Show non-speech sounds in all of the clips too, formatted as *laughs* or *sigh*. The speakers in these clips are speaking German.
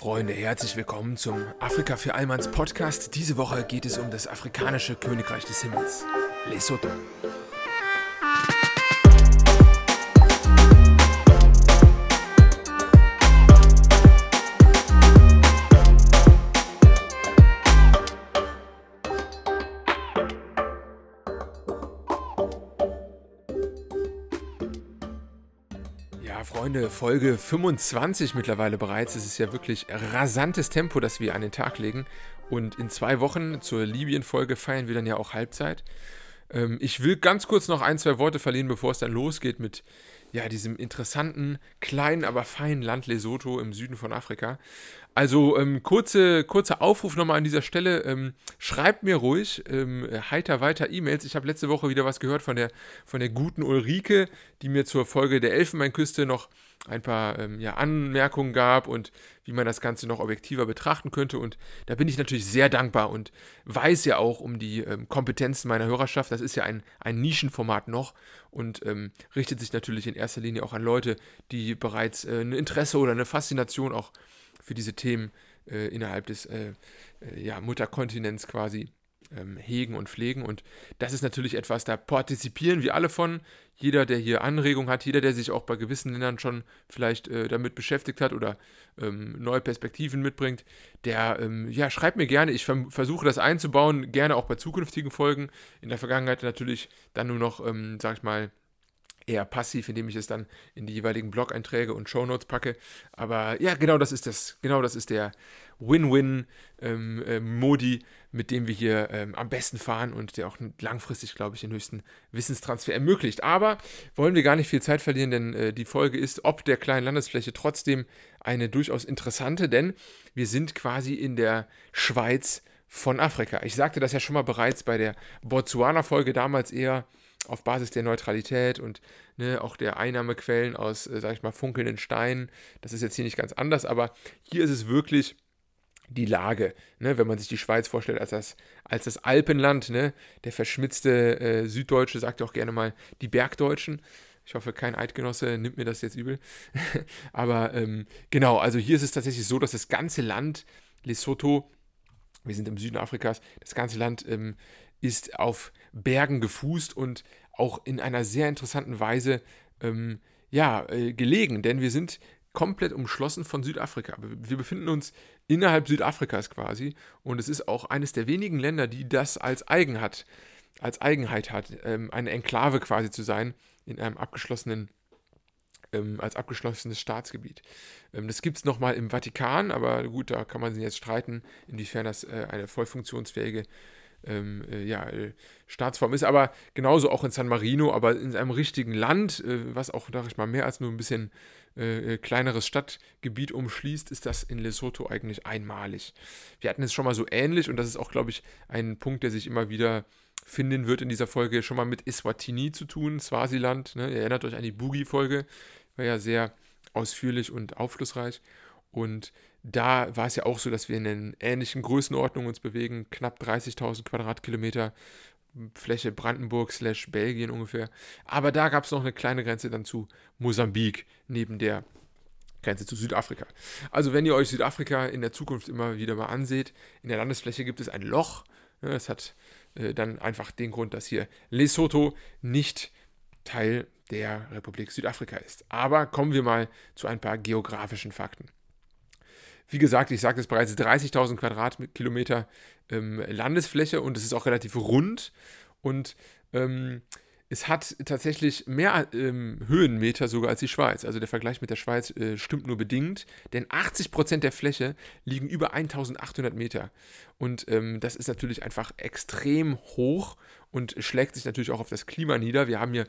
Freunde, herzlich willkommen zum Afrika für Allmanns Podcast. Diese Woche geht es um das afrikanische Königreich des Himmels, Lesotho. Freunde, Folge 25 mittlerweile bereits. Es ist ja wirklich rasantes Tempo, das wir an den Tag legen. Und in zwei Wochen zur Libyen-Folge feiern wir dann ja auch Halbzeit. Ähm, ich will ganz kurz noch ein, zwei Worte verlieren, bevor es dann losgeht mit ja, diesem interessanten, kleinen, aber feinen Land Lesotho im Süden von Afrika. Also ähm, kurze, kurzer Aufruf nochmal an dieser Stelle. Ähm, schreibt mir ruhig ähm, heiter weiter E-Mails. Ich habe letzte Woche wieder was gehört von der, von der guten Ulrike, die mir zur Folge der Elfenbeinküste noch ein paar ähm, ja, Anmerkungen gab und wie man das Ganze noch objektiver betrachten könnte. Und da bin ich natürlich sehr dankbar und weiß ja auch um die ähm, Kompetenzen meiner Hörerschaft. Das ist ja ein, ein Nischenformat noch und ähm, richtet sich natürlich in erster Linie auch an Leute, die bereits äh, ein Interesse oder eine Faszination auch für diese Themen äh, innerhalb des äh, äh, ja, Mutterkontinents quasi ähm, hegen und pflegen. Und das ist natürlich etwas, da partizipieren wir alle von. Jeder, der hier Anregungen hat, jeder, der sich auch bei gewissen Ländern schon vielleicht äh, damit beschäftigt hat oder ähm, neue Perspektiven mitbringt, der ähm, ja, schreibt mir gerne. Ich versuche das einzubauen, gerne auch bei zukünftigen Folgen. In der Vergangenheit natürlich dann nur noch, ähm, sag ich mal, eher passiv, indem ich es dann in die jeweiligen Blog-Einträge und Shownotes packe. Aber ja, genau das ist das. Genau das ist der Win-Win-Modi, ähm, äh, mit dem wir hier ähm, am besten fahren und der auch langfristig, glaube ich, den höchsten Wissenstransfer ermöglicht. Aber wollen wir gar nicht viel Zeit verlieren, denn äh, die Folge ist, ob der kleinen Landesfläche trotzdem eine durchaus interessante, denn wir sind quasi in der Schweiz von Afrika. Ich sagte das ja schon mal bereits bei der Botswana-Folge damals eher auf Basis der Neutralität und ne, auch der Einnahmequellen aus, äh, sag ich mal, funkelnden Steinen. Das ist jetzt hier nicht ganz anders, aber hier ist es wirklich die Lage, ne, wenn man sich die Schweiz vorstellt als das, als das Alpenland, ne, der verschmitzte äh, Süddeutsche sagt auch gerne mal die Bergdeutschen. Ich hoffe, kein Eidgenosse nimmt mir das jetzt übel. *laughs* Aber ähm, genau, also hier ist es tatsächlich so, dass das ganze Land, Lesotho, wir sind im Süden Afrikas, das ganze Land ähm, ist auf Bergen gefußt und auch in einer sehr interessanten Weise ähm, ja, äh, gelegen, denn wir sind komplett umschlossen von Südafrika. Wir befinden uns innerhalb Südafrikas quasi und es ist auch eines der wenigen Länder, die das als eigen hat, als Eigenheit hat, ähm, eine Enklave quasi zu sein in einem abgeschlossenen ähm, als abgeschlossenes Staatsgebiet. Ähm, das gibt es nochmal im Vatikan, aber gut, da kann man sich jetzt streiten, inwiefern das äh, eine voll funktionsfähige ähm, äh, ja, äh, Staatsform ist, aber genauso auch in San Marino, aber in einem richtigen Land, äh, was auch, sag ich mal, mehr als nur ein bisschen äh, kleineres Stadtgebiet umschließt, ist das in Lesotho eigentlich einmalig. Wir hatten es schon mal so ähnlich und das ist auch, glaube ich, ein Punkt, der sich immer wieder finden wird in dieser Folge, schon mal mit Eswatini zu tun, Swasiland. Ne? Ihr erinnert euch an die Boogie-Folge, war ja sehr ausführlich und aufschlussreich. Und da war es ja auch so, dass wir in einer ähnlichen Größenordnung uns bewegen, knapp 30.000 Quadratkilometer Fläche Brandenburg slash Belgien ungefähr. Aber da gab es noch eine kleine Grenze dann zu Mosambik, neben der Grenze zu Südafrika. Also wenn ihr euch Südafrika in der Zukunft immer wieder mal anseht, in der Landesfläche gibt es ein Loch. Das hat äh, dann einfach den Grund, dass hier Lesotho nicht Teil der Republik Südafrika ist. Aber kommen wir mal zu ein paar geografischen Fakten. Wie gesagt, ich sagte es bereits, 30.000 Quadratkilometer ähm, Landesfläche und es ist auch relativ rund und ähm, es hat tatsächlich mehr ähm, Höhenmeter sogar als die Schweiz. Also der Vergleich mit der Schweiz äh, stimmt nur bedingt, denn 80% der Fläche liegen über 1800 Meter. Und ähm, das ist natürlich einfach extrem hoch und schlägt sich natürlich auch auf das Klima nieder. Wir haben hier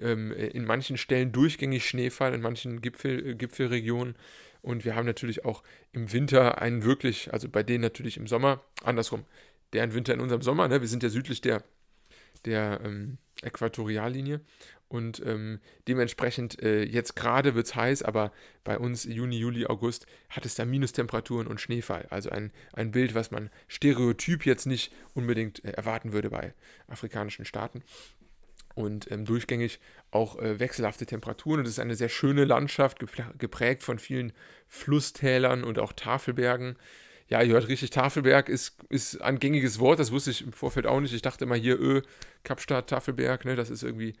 ähm, in manchen Stellen durchgängig Schneefall, in manchen Gipfel, äh, Gipfelregionen und wir haben natürlich auch im Winter einen wirklich, also bei denen natürlich im Sommer, andersrum, deren Winter in unserem Sommer, ne? wir sind ja südlich der, der ähm, Äquatoriallinie. Und ähm, dementsprechend, äh, jetzt gerade wird es heiß, aber bei uns Juni, Juli, August hat es da Minustemperaturen und Schneefall. Also ein, ein Bild, was man stereotyp jetzt nicht unbedingt äh, erwarten würde bei afrikanischen Staaten. Und ähm, durchgängig auch äh, wechselhafte Temperaturen. Und es ist eine sehr schöne Landschaft, geprägt von vielen Flusstälern und auch Tafelbergen. Ja, ihr hört richtig, Tafelberg ist, ist ein gängiges Wort, das wusste ich im Vorfeld auch nicht. Ich dachte immer hier, Ö, Kapstadt, Tafelberg, ne, das ist irgendwie,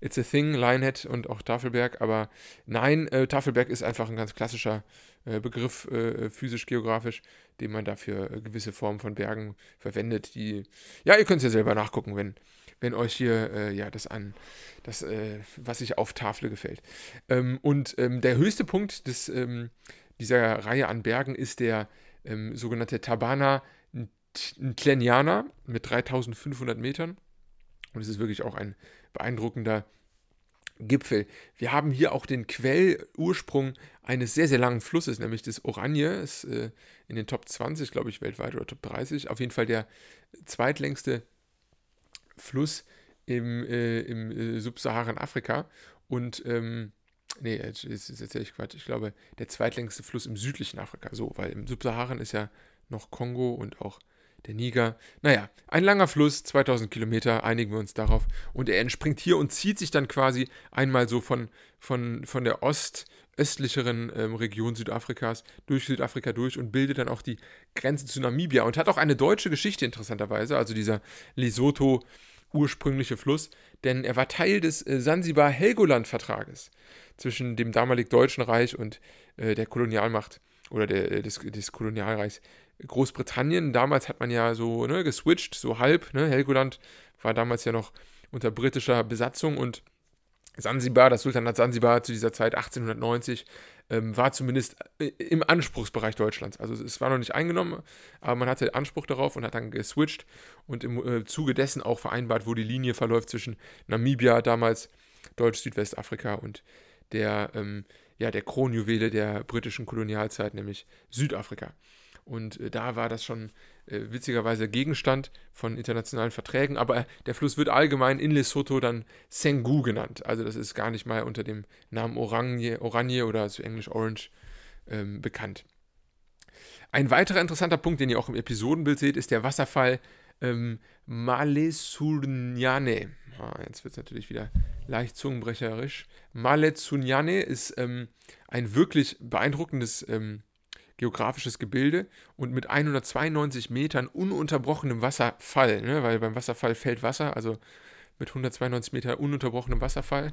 it's a thing, Lionhead und auch Tafelberg. Aber nein, äh, Tafelberg ist einfach ein ganz klassischer äh, Begriff, äh, physisch-geografisch, den man dafür äh, gewisse Formen von Bergen verwendet, die, ja, ihr könnt es ja selber nachgucken, wenn, wenn euch hier äh, ja das an, das, äh, was sich auf Tafel gefällt. Ähm, und ähm, der höchste Punkt des, ähm, dieser Reihe an Bergen ist der ähm, sogenannte Tabana Tleniana mit 3500 Metern. Und es ist wirklich auch ein beeindruckender Gipfel. Wir haben hier auch den Quellursprung eines sehr, sehr langen Flusses, nämlich des Oranje. Ist äh, in den Top 20, glaube ich, weltweit oder Top 30. Auf jeden Fall der zweitlängste Fluss im, äh, im äh, Subsaharan-Afrika und ähm, nee, jetzt, jetzt erzähle ich Quatsch. Ich glaube, der zweitlängste Fluss im südlichen Afrika. So, weil im Subsaharan ist ja noch Kongo und auch der Niger. Naja, ein langer Fluss, 2000 Kilometer, einigen wir uns darauf. Und er entspringt hier und zieht sich dann quasi einmal so von, von, von der Ost, östlicheren ähm, Region Südafrikas durch Südafrika durch und bildet dann auch die Grenze zu Namibia und hat auch eine deutsche Geschichte interessanterweise, also dieser Lesotho ursprüngliche Fluss, denn er war Teil des äh, Sansibar-Helgoland-Vertrages zwischen dem damalig Deutschen Reich und äh, der Kolonialmacht oder der, äh, des, des Kolonialreichs Großbritannien. Damals hat man ja so ne, geswitcht, so halb. Ne? Helgoland war damals ja noch unter britischer Besatzung und Sansibar, das Sultanat Sansibar zu dieser Zeit 1890, ähm, war zumindest äh, im Anspruchsbereich Deutschlands. Also es war noch nicht eingenommen, aber man hatte Anspruch darauf und hat dann geswitcht und im äh, Zuge dessen auch vereinbart, wo die Linie verläuft zwischen Namibia, damals Deutsch-Südwestafrika und der, ähm, ja, der Kronjuwele der britischen Kolonialzeit, nämlich Südafrika. Und äh, da war das schon äh, witzigerweise Gegenstand von internationalen Verträgen. Aber der Fluss wird allgemein in Lesotho dann Sengu genannt. Also das ist gar nicht mal unter dem Namen Oranje, Oranje oder zu Englisch Orange ähm, bekannt. Ein weiterer interessanter Punkt, den ihr auch im Episodenbild seht, ist der Wasserfall ähm, Malesunyane. Ah, jetzt wird es natürlich wieder leicht zungenbrecherisch. Malesunyane ist ähm, ein wirklich beeindruckendes ähm, geografisches Gebilde und mit 192 Metern ununterbrochenem Wasserfall, ne? weil beim Wasserfall fällt Wasser, also mit 192 Meter ununterbrochenem Wasserfall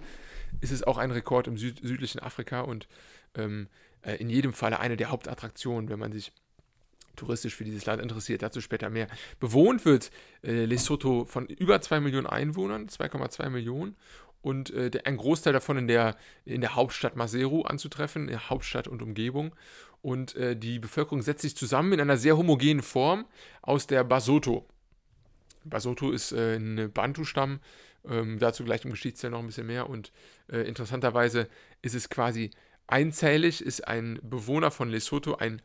ist es auch ein Rekord im Süd südlichen Afrika und ähm, äh, in jedem Falle eine der Hauptattraktionen, wenn man sich touristisch für dieses Land interessiert. Dazu später mehr. Bewohnt wird äh, Lesotho von über 2 Millionen Einwohnern, 2,2 Millionen und äh, der, ein Großteil davon in der, in der Hauptstadt Maseru anzutreffen, in der Hauptstadt und Umgebung. Und äh, die Bevölkerung setzt sich zusammen in einer sehr homogenen Form aus der Basotho. Basotho ist äh, ein Bantu-Stamm, ähm, dazu gleich im Geschichtsteil noch ein bisschen mehr. Und äh, interessanterweise ist es quasi einzählig, ist ein Bewohner von Lesotho ein,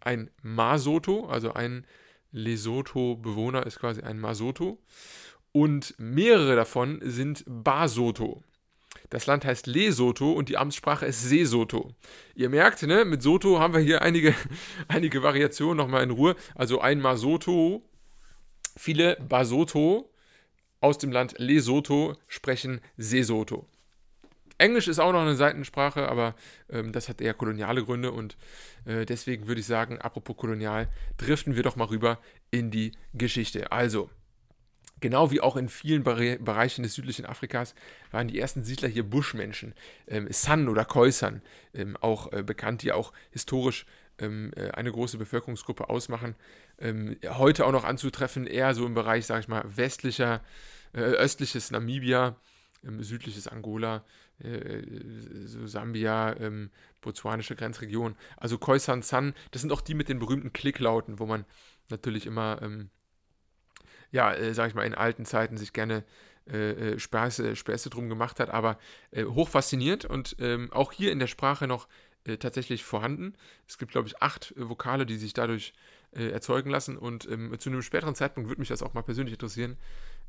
ein Masoto, also ein Lesotho-Bewohner ist quasi ein Masoto. Und mehrere davon sind Basotho. Das Land heißt Lesotho und die Amtssprache ist Sesotho. Ihr merkt, ne, mit Soto haben wir hier einige, *laughs* einige Variationen nochmal in Ruhe. Also ein Masoto, viele Basotho aus dem Land Lesotho sprechen Sesotho. Englisch ist auch noch eine Seitensprache, aber ähm, das hat eher koloniale Gründe und äh, deswegen würde ich sagen, apropos kolonial, driften wir doch mal rüber in die Geschichte. Also, Genau wie auch in vielen Bereichen des südlichen Afrikas waren die ersten Siedler hier Buschmenschen, ähm, San oder Khoisan, ähm, auch äh, bekannt, die auch historisch ähm, äh, eine große Bevölkerungsgruppe ausmachen. Ähm, heute auch noch anzutreffen, eher so im Bereich, sage ich mal, westlicher, äh, östliches Namibia, ähm, südliches Angola, äh, so Sambia, ähm, botswanische Grenzregion. Also Khoisan San, das sind auch die mit den berühmten Klicklauten, wo man natürlich immer ja, äh, sag ich mal, in alten Zeiten sich gerne äh, äh, Späße, Späße drum gemacht hat, aber äh, hoch fasziniert und ähm, auch hier in der Sprache noch äh, tatsächlich vorhanden. Es gibt, glaube ich, acht äh, Vokale, die sich dadurch äh, erzeugen lassen und ähm, zu einem späteren Zeitpunkt würde mich das auch mal persönlich interessieren,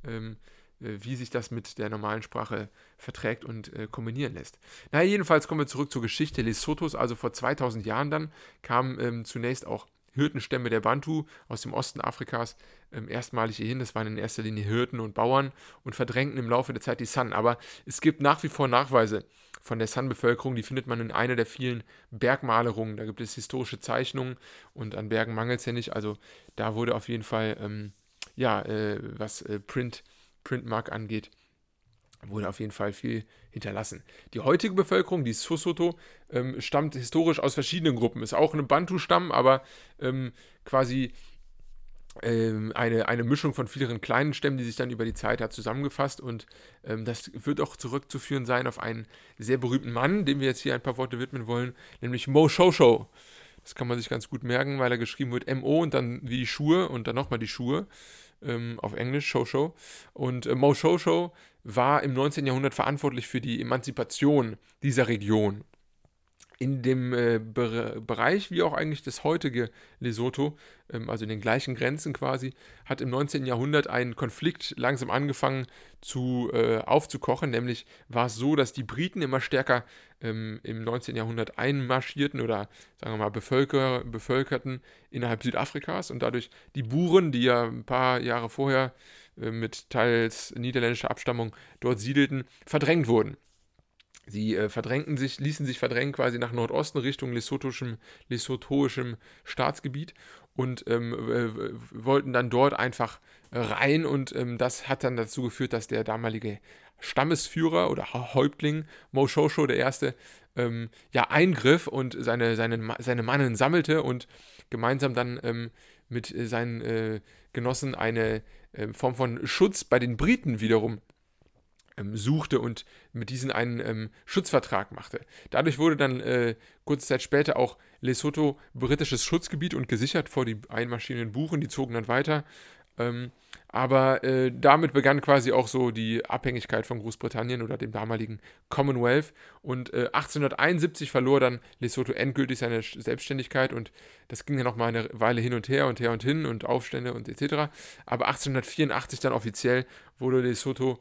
ähm, wie sich das mit der normalen Sprache verträgt und kombinieren lässt. Na, jedenfalls kommen wir zurück zur Geschichte Lesothos. Also vor 2000 Jahren dann kamen ähm, zunächst auch Hirtenstämme der Bantu aus dem Osten Afrikas ähm, erstmalig hierhin. Das waren in erster Linie Hirten und Bauern und verdrängten im Laufe der Zeit die San. Aber es gibt nach wie vor Nachweise von der San-Bevölkerung, die findet man in einer der vielen Bergmalerungen. Da gibt es historische Zeichnungen und an Bergen mangelt es ja nicht. Also da wurde auf jeden Fall, ähm, ja, äh, was äh, Print, Printmark angeht, wurde auf jeden Fall viel hinterlassen. Die heutige Bevölkerung, die Sosoto, ähm, stammt historisch aus verschiedenen Gruppen. Ist auch ein Bantu-Stamm, aber ähm, quasi ähm, eine, eine Mischung von vielen kleinen Stämmen, die sich dann über die Zeit hat zusammengefasst. Und ähm, das wird auch zurückzuführen sein auf einen sehr berühmten Mann, dem wir jetzt hier ein paar Worte widmen wollen, nämlich Mo Shosho. Das kann man sich ganz gut merken, weil er geschrieben wird MO und dann wie die Schuhe und dann nochmal die Schuhe ähm, auf Englisch, Shosho. Und äh, Mo Shosho war im 19. Jahrhundert verantwortlich für die Emanzipation dieser Region. In dem äh, Be Bereich, wie auch eigentlich das heutige Lesotho, ähm, also in den gleichen Grenzen quasi, hat im 19. Jahrhundert ein Konflikt langsam angefangen zu, äh, aufzukochen. Nämlich war es so, dass die Briten immer stärker ähm, im 19. Jahrhundert einmarschierten oder sagen wir mal bevölker bevölkerten innerhalb Südafrikas und dadurch die Buren, die ja ein paar Jahre vorher äh, mit teils niederländischer Abstammung dort siedelten, verdrängt wurden. Sie äh, verdrängten sich, ließen sich verdrängen quasi nach Nordosten Richtung lesothischem, lesothoischem Staatsgebiit und ähm, wollten dann dort einfach rein und ähm, das hat dann dazu geführt, dass der damalige Stammesführer oder Häuptling Moshosho der erste ähm, ja eingriff und seine, seine, seine Mannen sammelte und gemeinsam dann ähm, mit seinen äh, Genossen eine äh, Form von Schutz bei den Briten wiederum ähm, suchte und mit diesen einen ähm, Schutzvertrag machte. Dadurch wurde dann äh, kurze Zeit später auch Lesotho britisches Schutzgebiet und gesichert vor die einmarschierenden Buchen, die zogen dann weiter. Ähm, aber äh, damit begann quasi auch so die Abhängigkeit von Großbritannien oder dem damaligen Commonwealth. Und äh, 1871 verlor dann Lesotho endgültig seine Selbstständigkeit und das ging ja noch mal eine Weile hin und her und her und hin und Aufstände und etc. Aber 1884 dann offiziell wurde Lesotho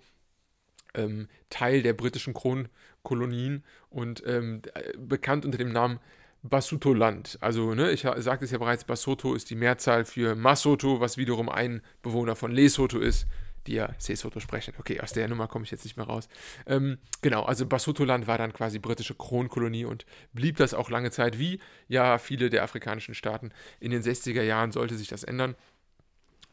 ähm, Teil der britischen Kronkolonien und ähm, bekannt unter dem Namen Basutoland. Also, ne, ich sagte es ja bereits, Basotho ist die Mehrzahl für Masoto, was wiederum ein Bewohner von Lesotho ist, die ja Sesotho sprechen. Okay, aus der Nummer komme ich jetzt nicht mehr raus. Ähm, genau, also Basutoland war dann quasi britische Kronkolonie und blieb das auch lange Zeit, wie ja viele der afrikanischen Staaten. In den 60er Jahren sollte sich das ändern.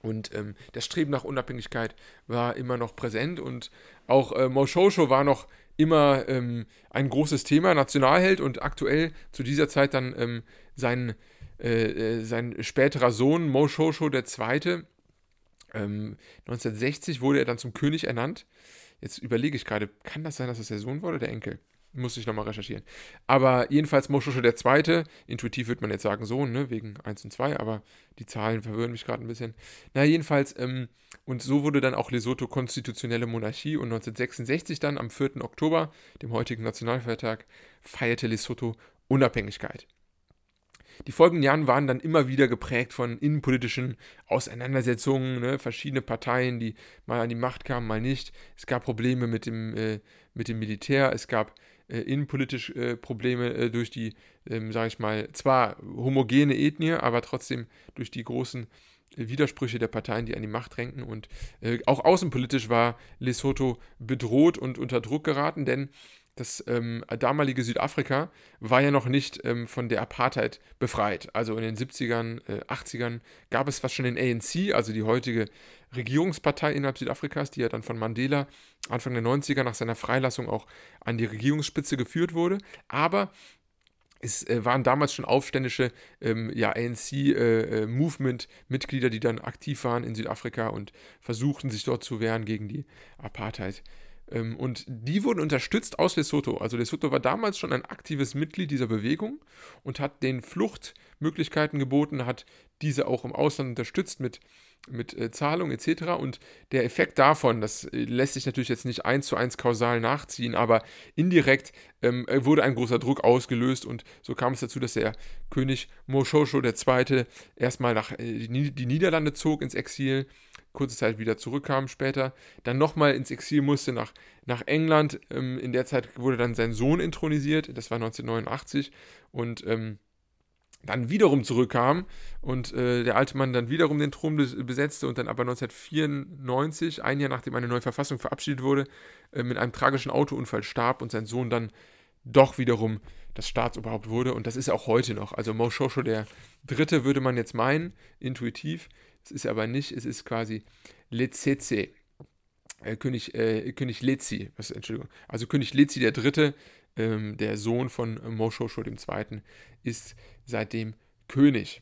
Und ähm, das Streben nach Unabhängigkeit war immer noch präsent und auch äh, Moshosho war noch immer ähm, ein großes Thema, Nationalheld und aktuell zu dieser Zeit dann ähm, sein, äh, äh sein späterer Sohn Moshosho II. Ähm, 1960 wurde er dann zum König ernannt. Jetzt überlege ich gerade, kann das sein, dass das der Sohn war oder der Enkel? Muss ich nochmal recherchieren. Aber jedenfalls Moschusche der Zweite, intuitiv würde man jetzt sagen Sohn, ne, wegen 1 und 2, aber die Zahlen verwirren mich gerade ein bisschen. Na, jedenfalls, ähm, und so wurde dann auch Lesotho konstitutionelle Monarchie und 1966 dann, am 4. Oktober, dem heutigen Nationalfeiertag, feierte Lesotho Unabhängigkeit. Die folgenden Jahre waren dann immer wieder geprägt von innenpolitischen Auseinandersetzungen, ne? verschiedene Parteien, die mal an die Macht kamen, mal nicht. Es gab Probleme mit dem, äh, mit dem Militär, es gab äh, innenpolitisch äh, Probleme äh, durch die, ähm, sage ich mal, zwar homogene Ethnie, aber trotzdem durch die großen äh, Widersprüche der Parteien, die an die Macht drängen. Und äh, auch außenpolitisch war Lesotho bedroht und unter Druck geraten, denn das ähm, damalige Südafrika war ja noch nicht ähm, von der Apartheid befreit. Also in den 70ern, äh, 80ern gab es fast schon den ANC, also die heutige Regierungspartei innerhalb Südafrikas, die ja dann von Mandela Anfang der 90er nach seiner Freilassung auch an die Regierungsspitze geführt wurde. Aber es äh, waren damals schon aufständische ähm, ja, ANC-Movement-Mitglieder, äh, äh die dann aktiv waren in Südafrika und versuchten sich dort zu wehren gegen die Apartheid. Ähm, und die wurden unterstützt aus Lesotho. Also Lesotho war damals schon ein aktives Mitglied dieser Bewegung und hat den Fluchtmöglichkeiten geboten, hat diese auch im Ausland unterstützt mit, mit äh, Zahlung etc. Und der Effekt davon, das äh, lässt sich natürlich jetzt nicht eins zu eins kausal nachziehen, aber indirekt ähm, äh, wurde ein großer Druck ausgelöst und so kam es dazu, dass der König Moshosho II. erstmal nach äh, die Niederlande zog ins Exil kurze Zeit wieder zurückkam später, dann nochmal ins Exil musste nach, nach England. Ähm, in der Zeit wurde dann sein Sohn intronisiert, das war 1989. Und ähm, dann wiederum zurückkam und äh, der alte Mann dann wiederum den Thron besetzte und dann aber 1994, ein Jahr nachdem eine neue Verfassung verabschiedet wurde, äh, mit einem tragischen Autounfall starb und sein Sohn dann doch wiederum das Staatsoberhaupt wurde. Und das ist auch heute noch. Also Mo Shosho, der Dritte, würde man jetzt meinen, intuitiv. Es ist aber nicht. Es ist quasi Lezeze. Äh, König, äh, König Lezi, was, Entschuldigung, also König Lezi der Dritte, ähm, der Sohn von Moshosho II., ist seitdem König.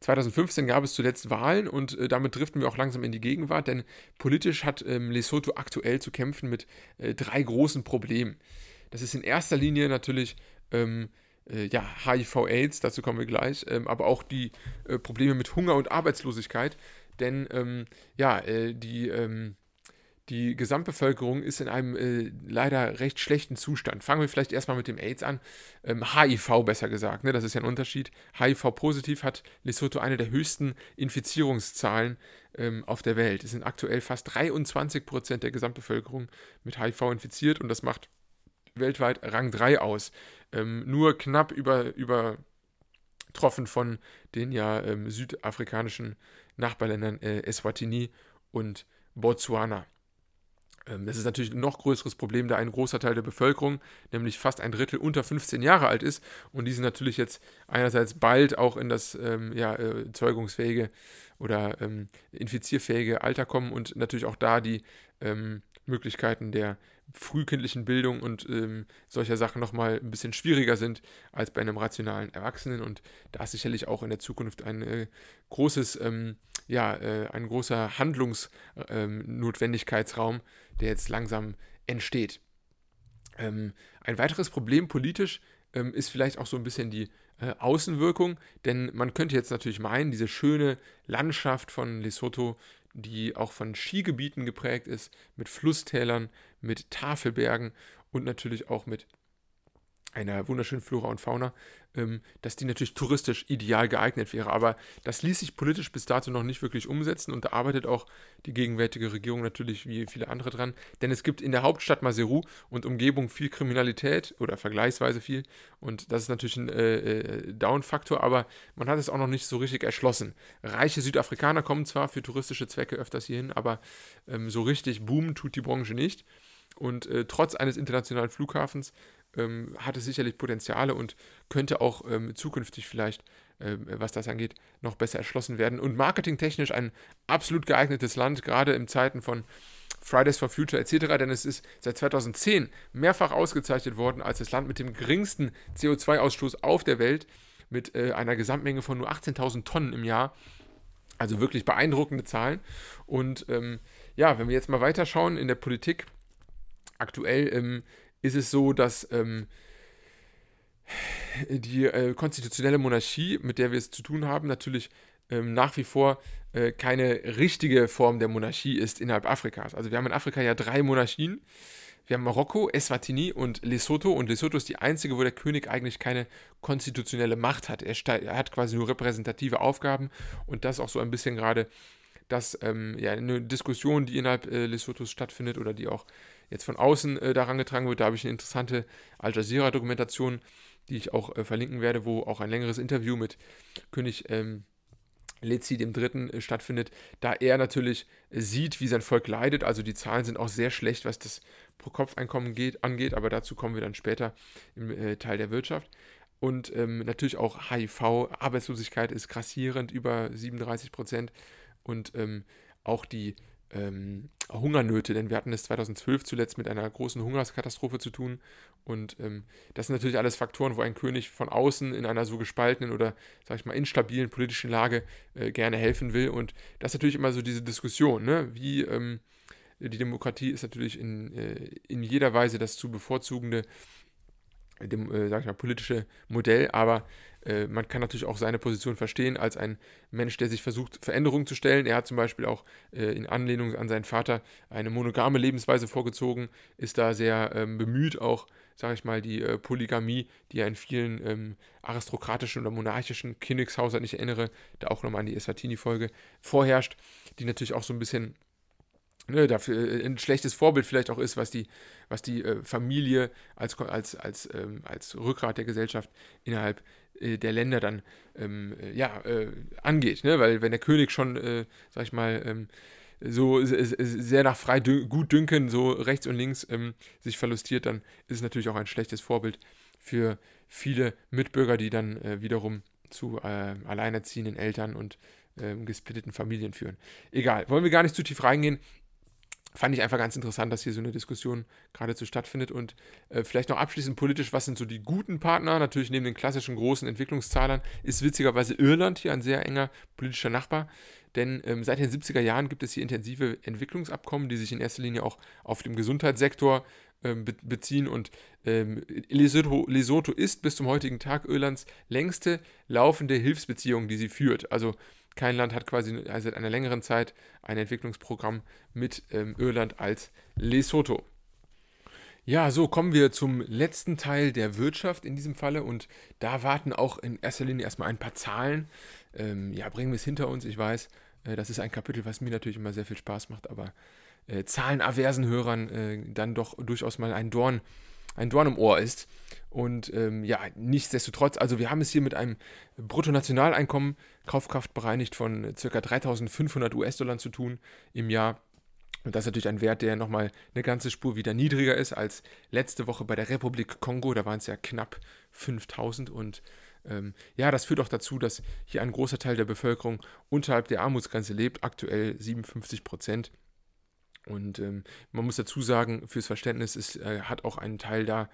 2015 gab es zuletzt Wahlen und äh, damit driften wir auch langsam in die Gegenwart, denn politisch hat ähm, Lesotho aktuell zu kämpfen mit äh, drei großen Problemen. Das ist in erster Linie natürlich ähm, äh, ja, HIV-Aids, dazu kommen wir gleich, ähm, aber auch die äh, Probleme mit Hunger und Arbeitslosigkeit, denn ähm, ja, äh, die ähm, die Gesamtbevölkerung ist in einem äh, leider recht schlechten Zustand. Fangen wir vielleicht erstmal mit dem AIDS an. Ähm, HIV besser gesagt, ne? das ist ja ein Unterschied. HIV-positiv hat Lesotho eine der höchsten Infizierungszahlen ähm, auf der Welt. Es sind aktuell fast 23 Prozent der Gesamtbevölkerung mit HIV infiziert und das macht weltweit Rang 3 aus. Ähm, nur knapp über, übertroffen von den ja ähm, südafrikanischen Nachbarländern äh, Eswatini und Botswana. Ähm, das ist natürlich ein noch größeres Problem, da ein großer Teil der Bevölkerung, nämlich fast ein Drittel, unter 15 Jahre alt ist. Und die sind natürlich jetzt einerseits bald auch in das ähm, ja, äh, zeugungsfähige oder ähm, infizierfähige Alter kommen und natürlich auch da die ähm, Möglichkeiten der frühkindlichen Bildung und ähm, solcher Sachen nochmal ein bisschen schwieriger sind als bei einem rationalen Erwachsenen. Und da ist sicherlich auch in der Zukunft ein äh, großes, ähm, ja, äh, ein großer Handlungsnotwendigkeitsraum, ähm, der jetzt langsam entsteht. Ähm, ein weiteres Problem politisch ähm, ist vielleicht auch so ein bisschen die äh, Außenwirkung, denn man könnte jetzt natürlich meinen, diese schöne Landschaft von Lesotho, die auch von Skigebieten geprägt ist, mit Flusstälern, mit Tafelbergen und natürlich auch mit einer wunderschönen Flora und Fauna, ähm, dass die natürlich touristisch ideal geeignet wäre. Aber das ließ sich politisch bis dato noch nicht wirklich umsetzen und da arbeitet auch die gegenwärtige Regierung natürlich wie viele andere dran. Denn es gibt in der Hauptstadt Maseru und Umgebung viel Kriminalität oder vergleichsweise viel und das ist natürlich ein äh, äh, Down-Faktor, aber man hat es auch noch nicht so richtig erschlossen. Reiche Südafrikaner kommen zwar für touristische Zwecke öfters hierhin, aber ähm, so richtig boomen tut die Branche nicht. Und äh, trotz eines internationalen Flughafens ähm, hat es sicherlich Potenziale und könnte auch ähm, zukünftig vielleicht, äh, was das angeht, noch besser erschlossen werden. Und marketingtechnisch ein absolut geeignetes Land, gerade in Zeiten von Fridays for Future etc., denn es ist seit 2010 mehrfach ausgezeichnet worden als das Land mit dem geringsten CO2-Ausstoß auf der Welt, mit äh, einer Gesamtmenge von nur 18.000 Tonnen im Jahr. Also wirklich beeindruckende Zahlen. Und ähm, ja, wenn wir jetzt mal weiterschauen in der Politik, aktuell ähm, ist es so, dass ähm, die äh, konstitutionelle Monarchie, mit der wir es zu tun haben, natürlich ähm, nach wie vor äh, keine richtige Form der Monarchie ist innerhalb Afrikas. Also wir haben in Afrika ja drei Monarchien. Wir haben Marokko, Eswatini und Lesotho. Und Lesotho ist die einzige, wo der König eigentlich keine konstitutionelle Macht hat. Er, er hat quasi nur repräsentative Aufgaben. Und das auch so ein bisschen gerade das, ähm, ja, eine Diskussion, die innerhalb äh, Lesothos stattfindet oder die auch jetzt von außen äh, daran getragen wird. Da habe ich eine interessante Al Jazeera-Dokumentation, die ich auch äh, verlinken werde, wo auch ein längeres Interview mit König ähm, Lezi dem Dritten äh, stattfindet, da er natürlich sieht, wie sein Volk leidet. Also die Zahlen sind auch sehr schlecht, was das Pro-Kopf-Einkommen angeht, aber dazu kommen wir dann später im äh, Teil der Wirtschaft. Und ähm, natürlich auch HIV, Arbeitslosigkeit ist grassierend, über 37 Prozent. Und ähm, auch die ähm, Hungernöte, denn wir hatten es 2012 zuletzt mit einer großen Hungerskatastrophe zu tun. Und ähm, das sind natürlich alles Faktoren, wo ein König von außen in einer so gespaltenen oder, sag ich mal, instabilen politischen Lage äh, gerne helfen will. Und das ist natürlich immer so diese Diskussion, ne? wie ähm, die Demokratie ist natürlich in, äh, in jeder Weise das zu bevorzugende dem, äh, sag ich mal, politische Modell, aber äh, man kann natürlich auch seine Position verstehen als ein Mensch, der sich versucht, Veränderungen zu stellen. Er hat zum Beispiel auch äh, in Anlehnung an seinen Vater eine monogame Lebensweise vorgezogen, ist da sehr ähm, bemüht, auch, sage ich mal, die äh, Polygamie, die ja in vielen ähm, aristokratischen oder monarchischen Königshäusern, ich erinnere da auch nochmal an die Eswatini-Folge, vorherrscht, die natürlich auch so ein bisschen ne, dafür ein schlechtes Vorbild vielleicht auch ist, was die, was die äh, Familie als, als, als, ähm, als Rückgrat der Gesellschaft innerhalb äh, der Länder dann ähm, äh, ja, äh, angeht. Ne? Weil wenn der König schon, äh, sag ich mal, ähm, so sehr nach frei gut dünken, so rechts und links ähm, sich verlustiert, dann ist es natürlich auch ein schlechtes Vorbild für viele Mitbürger, die dann äh, wiederum zu äh, alleinerziehenden Eltern und ähm, gesplitteten Familien führen. Egal, wollen wir gar nicht zu tief reingehen fand ich einfach ganz interessant, dass hier so eine Diskussion geradezu stattfindet. Und äh, vielleicht noch abschließend politisch, was sind so die guten Partner? Natürlich neben den klassischen großen Entwicklungszahlern ist witzigerweise Irland hier ein sehr enger politischer Nachbar. Denn ähm, seit den 70er Jahren gibt es hier intensive Entwicklungsabkommen, die sich in erster Linie auch auf dem Gesundheitssektor ähm, be beziehen. Und ähm, Lesotho, Lesotho ist bis zum heutigen Tag Irlands längste laufende Hilfsbeziehung, die sie führt. Also kein Land hat quasi seit einer längeren Zeit ein Entwicklungsprogramm mit ähm, Irland als Lesotho. Ja, so kommen wir zum letzten Teil der Wirtschaft in diesem Falle und da warten auch in erster Linie erstmal ein paar Zahlen. Ähm, ja, bringen wir es hinter uns, ich weiß, äh, das ist ein Kapitel, was mir natürlich immer sehr viel Spaß macht, aber äh, zahlenaversen Hörern äh, dann doch durchaus mal ein Dorn ein Dorn im Ohr ist. Und ähm, ja, nichtsdestotrotz, also wir haben es hier mit einem Bruttonationaleinkommen, Kaufkraft bereinigt von ca. 3500 US-Dollar zu tun im Jahr. Und das ist natürlich ein Wert, der nochmal eine ganze Spur wieder niedriger ist als letzte Woche bei der Republik Kongo. Da waren es ja knapp 5000. Und ähm, ja, das führt auch dazu, dass hier ein großer Teil der Bevölkerung unterhalb der Armutsgrenze lebt, aktuell 57 Prozent. Und ähm, man muss dazu sagen, fürs Verständnis ist, äh, hat auch einen Teil da,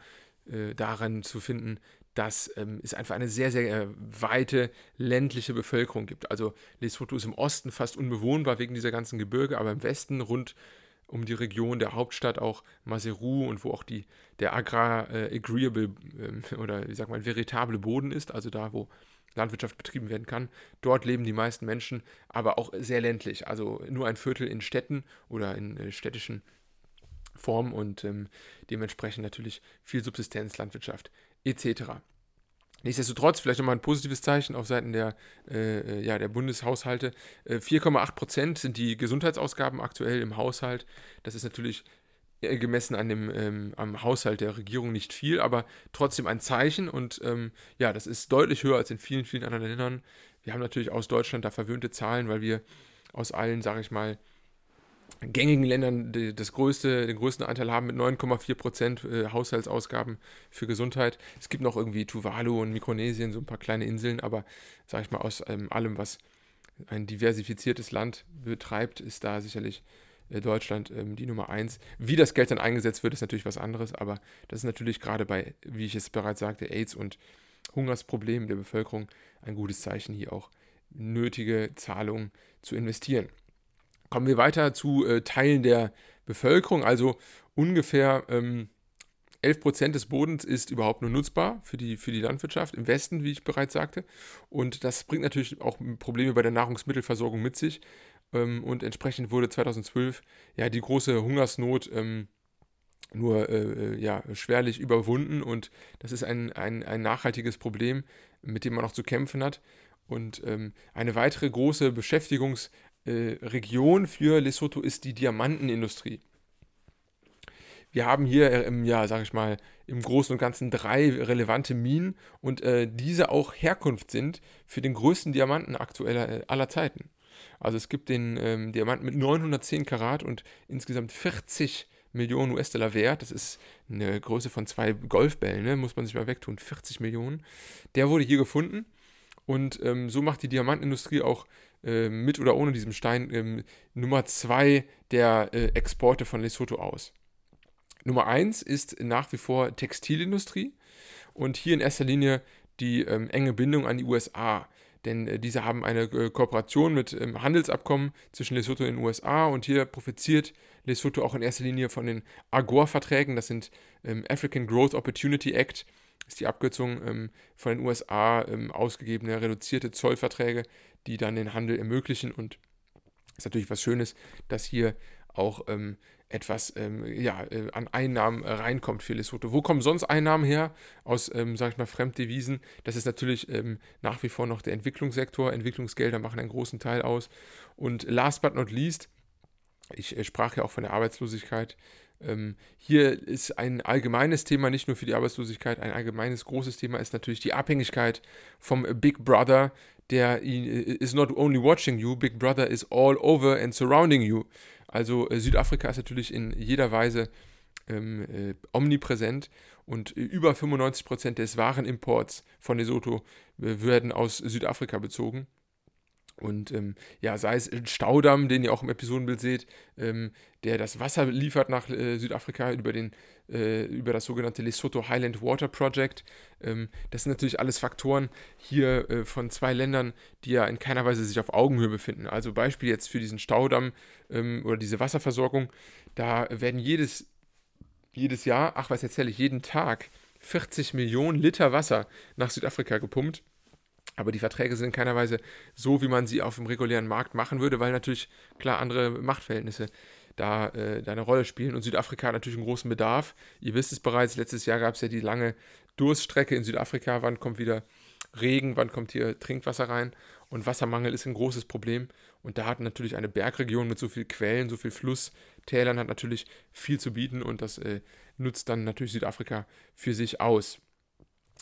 äh, daran zu finden, dass ähm, es einfach eine sehr, sehr äh, weite ländliche Bevölkerung gibt. Also Lesotho ist im Osten fast unbewohnbar wegen dieser ganzen Gebirge, aber im Westen rund um die Region der Hauptstadt auch Maseru und wo auch die, der agrar-agreeable äh, *laughs* oder wie sagt man, veritable Boden ist, also da, wo Landwirtschaft betrieben werden kann. Dort leben die meisten Menschen, aber auch sehr ländlich. Also nur ein Viertel in Städten oder in äh, städtischen Formen und ähm, dementsprechend natürlich viel Subsistenzlandwirtschaft etc. Nichtsdestotrotz, vielleicht nochmal ein positives Zeichen auf Seiten der, äh, äh ja, der Bundeshaushalte. Äh, 4,8 Prozent sind die Gesundheitsausgaben aktuell im Haushalt. Das ist natürlich äh, gemessen an dem ähm, am Haushalt der Regierung nicht viel, aber trotzdem ein Zeichen und ähm, ja, das ist deutlich höher als in vielen, vielen anderen Ländern. Wir haben natürlich aus Deutschland da verwöhnte Zahlen, weil wir aus allen, sage ich mal, gängigen Ländern das größte, den größten Anteil haben mit 9,4 Prozent äh, Haushaltsausgaben für Gesundheit. Es gibt noch irgendwie Tuvalu und Mikronesien, so ein paar kleine Inseln, aber sage ich mal, aus ähm, allem, was ein diversifiziertes Land betreibt, ist da sicherlich äh, Deutschland ähm, die Nummer eins. Wie das Geld dann eingesetzt wird, ist natürlich was anderes, aber das ist natürlich gerade bei, wie ich es bereits sagte, AIDS und Hungersproblemen der Bevölkerung ein gutes Zeichen, hier auch nötige Zahlungen zu investieren. Kommen wir weiter zu äh, Teilen der Bevölkerung, also ungefähr ähm, 11% des Bodens ist überhaupt nur nutzbar für die, für die Landwirtschaft im Westen, wie ich bereits sagte. Und das bringt natürlich auch Probleme bei der Nahrungsmittelversorgung mit sich. Ähm, und entsprechend wurde 2012 ja die große Hungersnot ähm, nur äh, äh, ja, schwerlich überwunden. Und das ist ein, ein, ein nachhaltiges Problem, mit dem man auch zu kämpfen hat. Und ähm, eine weitere große Beschäftigungsregion äh, für Lesotho ist die Diamantenindustrie. Wir haben hier äh, im Jahr, sage ich mal, im Großen und Ganzen drei relevante Minen und äh, diese auch Herkunft sind für den größten Diamanten aktueller äh, aller Zeiten. Also es gibt den ähm, Diamanten mit 910 Karat und insgesamt 40 Millionen US-Dollar wert. Das ist eine Größe von zwei Golfbällen, ne? muss man sich mal wegtun. 40 Millionen. Der wurde hier gefunden und ähm, so macht die Diamantenindustrie auch äh, mit oder ohne diesen Stein ähm, Nummer zwei der äh, Exporte von Lesotho aus. Nummer eins ist nach wie vor Textilindustrie und hier in erster Linie die ähm, enge Bindung an die USA. Denn äh, diese haben eine äh, Kooperation mit ähm, Handelsabkommen zwischen Lesotho und den USA und hier profitiert Lesotho auch in erster Linie von den AGOA-Verträgen. Das sind ähm, African Growth Opportunity Act, ist die Abkürzung ähm, von den USA ähm, ausgegebene reduzierte Zollverträge, die dann den Handel ermöglichen. Und es ist natürlich was Schönes, dass hier auch ähm, etwas ähm, ja, äh, an Einnahmen äh, reinkommt für Lesotho. Wo kommen sonst Einnahmen her? Aus, ähm, sag ich mal, Fremddevisen. Das ist natürlich ähm, nach wie vor noch der Entwicklungssektor. Entwicklungsgelder machen einen großen Teil aus. Und last but not least, Ich äh, sprach ja auch von der Arbeitslosigkeit. Ähm, hier ist ein allgemeines Thema, nicht nur für die Arbeitslosigkeit, ein allgemeines großes Thema ist natürlich die Abhängigkeit vom Big Brother, der äh, is not only watching you, Big Brother is all over and surrounding you. Also äh, Südafrika ist natürlich in jeder Weise ähm, äh, omnipräsent und äh, über 95% des Warenimports von Lesotho äh, werden aus Südafrika bezogen. Und ähm, ja, sei es ein Staudamm, den ihr auch im Episodenbild seht, ähm, der das Wasser liefert nach äh, Südafrika über, den, äh, über das sogenannte Lesotho Highland Water Project. Ähm, das sind natürlich alles Faktoren hier äh, von zwei Ländern, die ja in keiner Weise sich auf Augenhöhe befinden. Also Beispiel jetzt für diesen Staudamm ähm, oder diese Wasserversorgung, da werden jedes, jedes Jahr, ach was erzähle ich, jeden Tag 40 Millionen Liter Wasser nach Südafrika gepumpt. Aber die Verträge sind in keiner Weise so, wie man sie auf dem regulären Markt machen würde, weil natürlich klar andere Machtverhältnisse da, äh, da eine Rolle spielen. Und Südafrika hat natürlich einen großen Bedarf. Ihr wisst es bereits, letztes Jahr gab es ja die lange Durststrecke in Südafrika. Wann kommt wieder Regen, wann kommt hier Trinkwasser rein? Und Wassermangel ist ein großes Problem. Und da hat natürlich eine Bergregion mit so vielen Quellen, so viel Flusstälern, hat natürlich viel zu bieten und das äh, nutzt dann natürlich Südafrika für sich aus.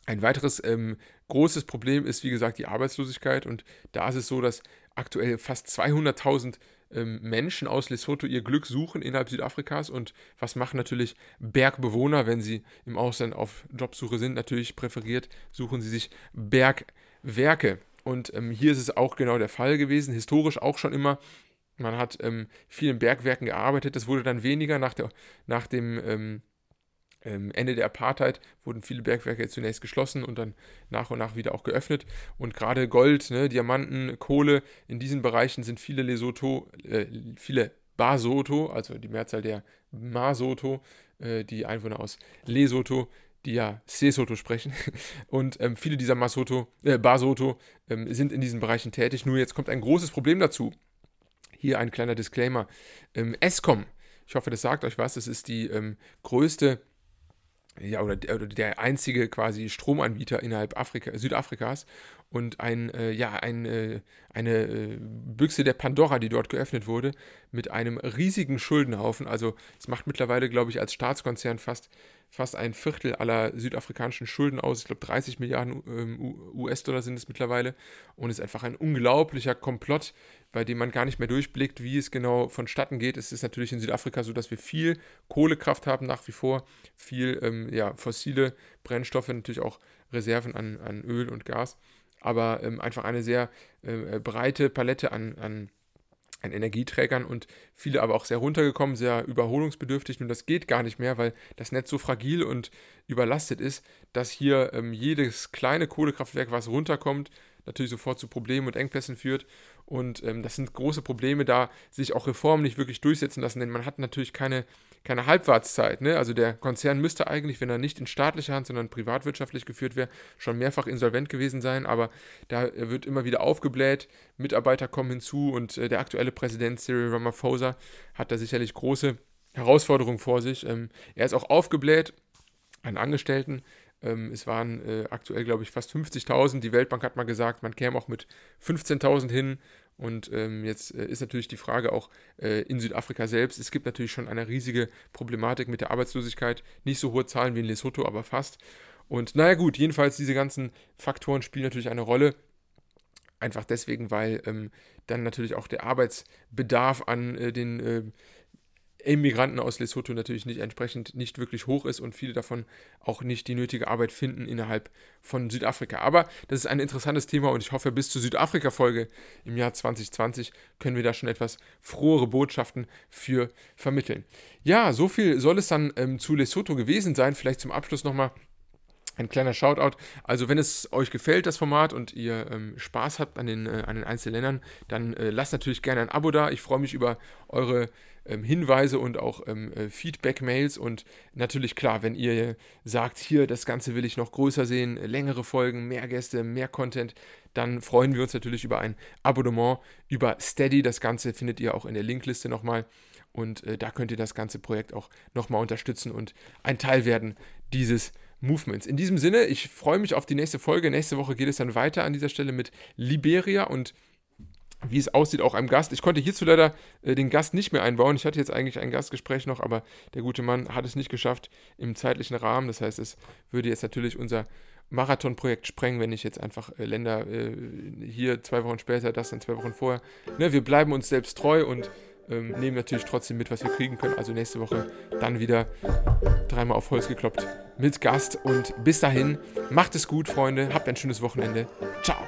Ein weiteres ähm, großes Problem ist, wie gesagt, die Arbeitslosigkeit. Und da ist es so, dass aktuell fast 200.000 ähm, Menschen aus Lesotho ihr Glück suchen innerhalb Südafrikas. Und was machen natürlich Bergbewohner, wenn sie im Ausland auf Jobsuche sind? Natürlich präferiert suchen sie sich Bergwerke. Und ähm, hier ist es auch genau der Fall gewesen, historisch auch schon immer. Man hat ähm, viel in Bergwerken gearbeitet. Das wurde dann weniger nach, der, nach dem ähm, Ende der Apartheid wurden viele Bergwerke zunächst geschlossen und dann nach und nach wieder auch geöffnet. Und gerade Gold, ne, Diamanten, Kohle, in diesen Bereichen sind viele Lesotho, äh, viele Basotho, also die Mehrzahl der Masoto, äh, die Einwohner aus Lesotho, die ja Sesotho sprechen. *laughs* Und ähm, viele dieser Masoto, äh, Basotho ähm, sind in diesen Bereichen tätig. Nur jetzt kommt ein großes Problem dazu. Hier ein kleiner Disclaimer. Ähm, Eskom, ich hoffe, das sagt euch was, das ist die ähm, größte ja, oder, oder der einzige quasi Stromanbieter innerhalb Afrika, Südafrikas und ein, äh, ja, ein, äh, eine äh, Büchse der Pandora, die dort geöffnet wurde, mit einem riesigen Schuldenhaufen. Also es macht mittlerweile, glaube ich, als Staatskonzern fast, fast ein Viertel aller südafrikanischen Schulden aus. Ich glaube, 30 Milliarden ähm, US-Dollar sind es mittlerweile. Und es ist einfach ein unglaublicher Komplott, bei dem man gar nicht mehr durchblickt, wie es genau vonstatten geht. Es ist natürlich in Südafrika so, dass wir viel Kohlekraft haben nach wie vor, viel ähm, ja, fossile Brennstoffe, natürlich auch Reserven an, an Öl und Gas, aber ähm, einfach eine sehr äh, breite Palette an, an an Energieträgern und viele aber auch sehr runtergekommen, sehr überholungsbedürftig. Und das geht gar nicht mehr, weil das Netz so fragil und überlastet ist, dass hier ähm, jedes kleine Kohlekraftwerk, was runterkommt, natürlich sofort zu Problemen und Engpässen führt. Und ähm, das sind große Probleme, da sich auch Reformen nicht wirklich durchsetzen lassen, denn man hat natürlich keine, keine Halbwartszeit. Ne? Also der Konzern müsste eigentlich, wenn er nicht in staatlicher Hand, sondern privatwirtschaftlich geführt wäre, schon mehrfach insolvent gewesen sein. Aber da wird immer wieder aufgebläht, Mitarbeiter kommen hinzu und äh, der aktuelle Präsident Cyril Ramaphosa hat da sicherlich große Herausforderungen vor sich. Ähm, er ist auch aufgebläht an Angestellten. Ähm, es waren äh, aktuell, glaube ich, fast 50.000. Die Weltbank hat mal gesagt, man käme auch mit 15.000 hin. Und ähm, jetzt äh, ist natürlich die Frage auch äh, in Südafrika selbst. Es gibt natürlich schon eine riesige Problematik mit der Arbeitslosigkeit. Nicht so hohe Zahlen wie in Lesotho, aber fast. Und naja gut, jedenfalls diese ganzen Faktoren spielen natürlich eine Rolle. Einfach deswegen, weil ähm, dann natürlich auch der Arbeitsbedarf an äh, den äh, Immigranten aus Lesotho natürlich nicht entsprechend nicht wirklich hoch ist und viele davon auch nicht die nötige Arbeit finden innerhalb von Südafrika. Aber das ist ein interessantes Thema und ich hoffe, bis zur Südafrika-Folge im Jahr 2020 können wir da schon etwas frohere Botschaften für vermitteln. Ja, so viel soll es dann ähm, zu Lesotho gewesen sein. Vielleicht zum Abschluss nochmal ein kleiner Shoutout. Also, wenn es euch gefällt, das Format, und ihr ähm, Spaß habt an den, äh, an den einzelnen Ländern, dann äh, lasst natürlich gerne ein Abo da. Ich freue mich über eure Hinweise und auch ähm, äh, Feedback-Mails. Und natürlich, klar, wenn ihr sagt, hier, das Ganze will ich noch größer sehen, längere Folgen, mehr Gäste, mehr Content, dann freuen wir uns natürlich über ein Abonnement über Steady. Das Ganze findet ihr auch in der Linkliste nochmal. Und äh, da könnt ihr das ganze Projekt auch nochmal unterstützen und ein Teil werden dieses Movements. In diesem Sinne, ich freue mich auf die nächste Folge. Nächste Woche geht es dann weiter an dieser Stelle mit Liberia und wie es aussieht, auch einem Gast. Ich konnte hierzu leider äh, den Gast nicht mehr einbauen. Ich hatte jetzt eigentlich ein Gastgespräch noch, aber der gute Mann hat es nicht geschafft im zeitlichen Rahmen. Das heißt, es würde jetzt natürlich unser Marathonprojekt sprengen, wenn ich jetzt einfach äh, Länder äh, hier zwei Wochen später, das dann zwei Wochen vorher. Ne, wir bleiben uns selbst treu und ähm, nehmen natürlich trotzdem mit, was wir kriegen können. Also nächste Woche dann wieder dreimal auf Holz gekloppt mit Gast. Und bis dahin, macht es gut, Freunde. Habt ein schönes Wochenende. Ciao.